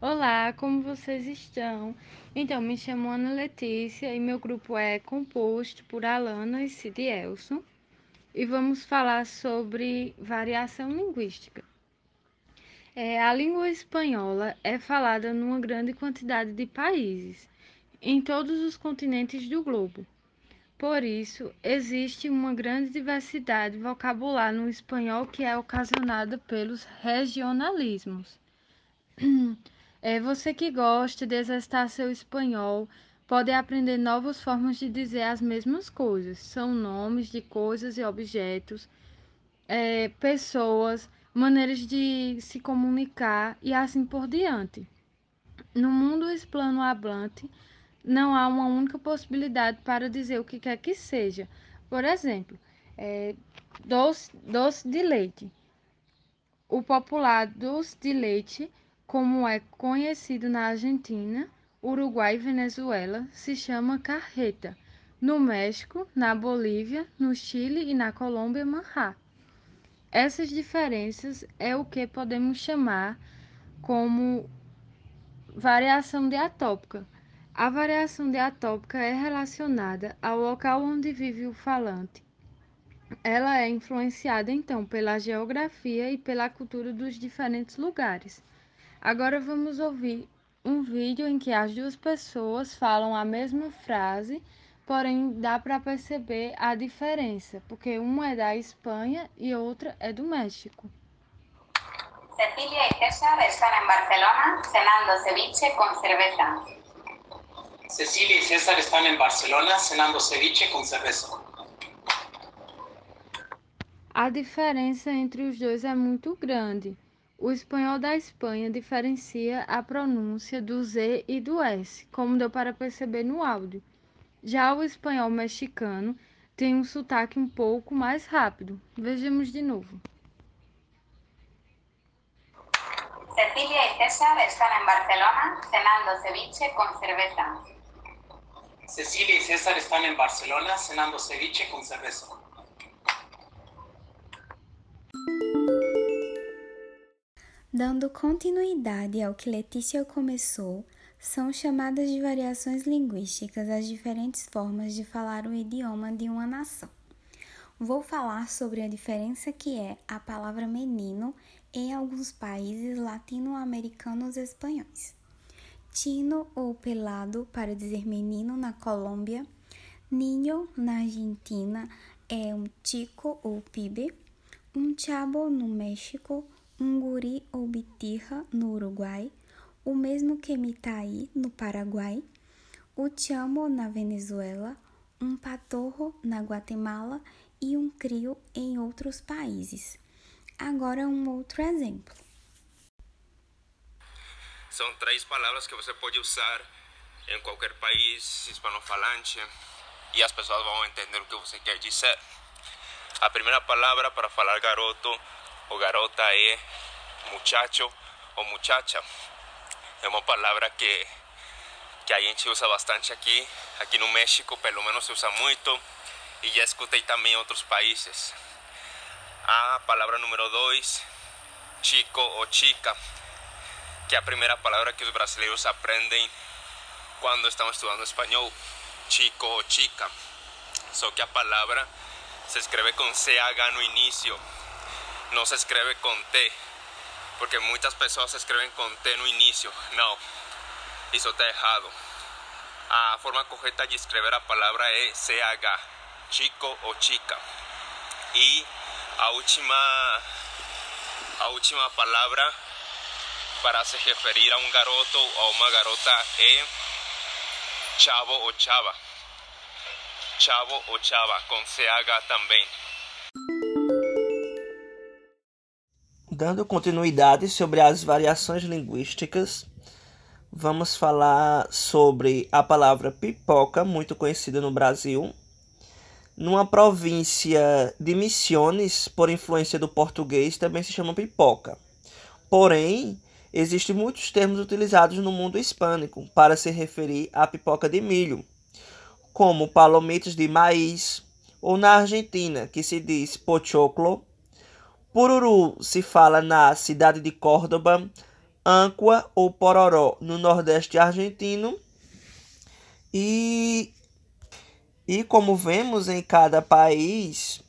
Olá, como vocês estão? Então, me chamo Ana Letícia e meu grupo é composto por Alana e Cidielson e vamos falar sobre variação linguística. É, a língua espanhola é falada numa grande quantidade de países, em todos os continentes do globo. Por isso, existe uma grande diversidade vocabular no espanhol que é ocasionada pelos regionalismos. É você que gosta de exercitar seu espanhol, pode aprender novas formas de dizer as mesmas coisas. São nomes de coisas e objetos, é, pessoas, maneiras de se comunicar e assim por diante. No mundo hispanohablante, não há uma única possibilidade para dizer o que quer que seja. Por exemplo, é, doce, doce de leite. O popular doce de leite como é conhecido na Argentina, Uruguai e Venezuela, se chama carreta. No México, na Bolívia, no Chile e na Colômbia, manjar. Essas diferenças é o que podemos chamar como variação diatópica. A variação diatópica é relacionada ao local onde vive o falante. Ela é influenciada então pela geografia e pela cultura dos diferentes lugares. Agora vamos ouvir um vídeo em que as duas pessoas falam a mesma frase, porém dá para perceber a diferença, porque uma é da Espanha e outra é do México. Cecilia y César están en Barcelona cenando ceviche con cerveza. Cecilia y César están en Barcelona cenando ceviche con cerveza. A diferença entre os dois é muito grande. O espanhol da Espanha diferencia a pronúncia do Z e do S, como deu para perceber no áudio. Já o espanhol mexicano tem um sotaque um pouco mais rápido. Vejamos de novo. Cecilia y César están en Barcelona cenando ceviche con cerveza. Cecilia y César están en Barcelona cenando ceviche con cerveza. Dando continuidade ao que Letícia começou, são chamadas de variações linguísticas as diferentes formas de falar o idioma de uma nação. Vou falar sobre a diferença que é a palavra menino em alguns países latino-americanos espanhóis. Tino ou pelado para dizer menino na Colômbia, niño na Argentina é um chico ou pibe, um chabo no México, um guri ou bitirra no Uruguai, o mesmo que mitaí no Paraguai, o chamo na Venezuela, um patorro na Guatemala e um crio em outros países. Agora um outro exemplo. São três palavras que você pode usar em qualquer país hispanofalante e as pessoas vão entender o que você quer dizer. A primeira palavra para falar garoto o garota é muchacho ou muchacha. É uma palavra que, que a gente usa bastante aqui. Aqui no México, pelo menos, se usa muito. E já escutei também em outros países. A palavra número dois, chico ou chica, que a primeira palavra que os brasileiros aprendem quando estão estudando espanhol. Chico ou chica. Só que a palavra se escreve com CH no início não se escreve com T, porque muitas pessoas escrevem com T no início. Não, isso está errado. A forma correta de escrever a palavra é CH, chico ou chica. E a última, a última palavra para se referir a um garoto ou uma garota é chavo ou chava. Chavo ou chava, com CH também. Dando continuidade sobre as variações linguísticas, vamos falar sobre a palavra pipoca, muito conhecida no Brasil. Numa província de Misiones, por influência do português, também se chama pipoca. Porém, existem muitos termos utilizados no mundo hispânico para se referir à pipoca de milho, como palomitas de maíz, ou na Argentina, que se diz pochoclo. Pururu se fala na cidade de Córdoba, Âncua ou Pororó no Nordeste argentino. E, e como vemos em cada país,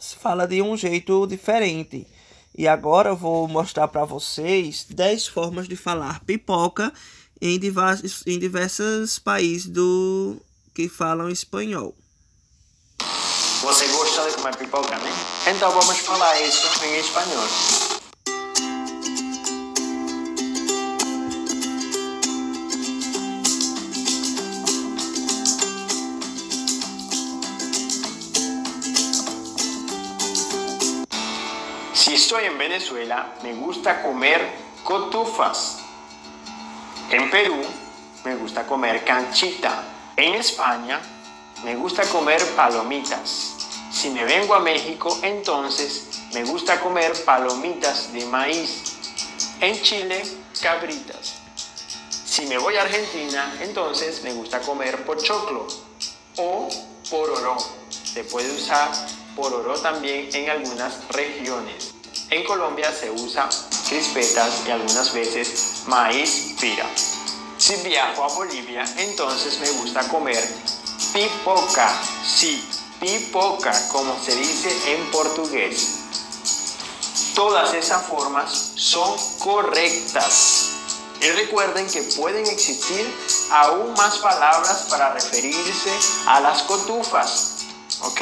se fala de um jeito diferente. E agora eu vou mostrar para vocês 10 formas de falar pipoca em diversos, em diversos países do que falam espanhol. Você gosta de comer pipoca, né? Então vamos falar isso em espanhol. Si estoy en Venezuela, me gusta comer cotufas. En Perú, me gusta comer canchita. En España, me gusta comer palomitas. Si me vengo a México, entonces me gusta comer palomitas de maíz. En Chile, cabritas. Si me voy a Argentina, entonces me gusta comer pochoclo o pororó. Se puede usar pororó también en algunas regiones. En Colombia se usa crispetas y algunas veces maíz pira. Si viajo a Bolivia, entonces me gusta comer pipoca. Sí, pipoca, como se dice en portugués. Todas esas formas son correctas. Y recuerden que pueden existir aún más palabras para referirse a las cotufas. ¿Ok?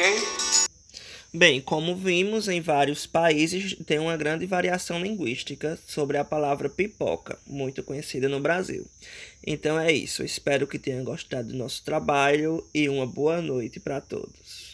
Bem, como vimos, em vários países tem uma grande variação linguística sobre a palavra pipoca, muito conhecida no Brasil. Então é isso, espero que tenham gostado do nosso trabalho e uma boa noite para todos.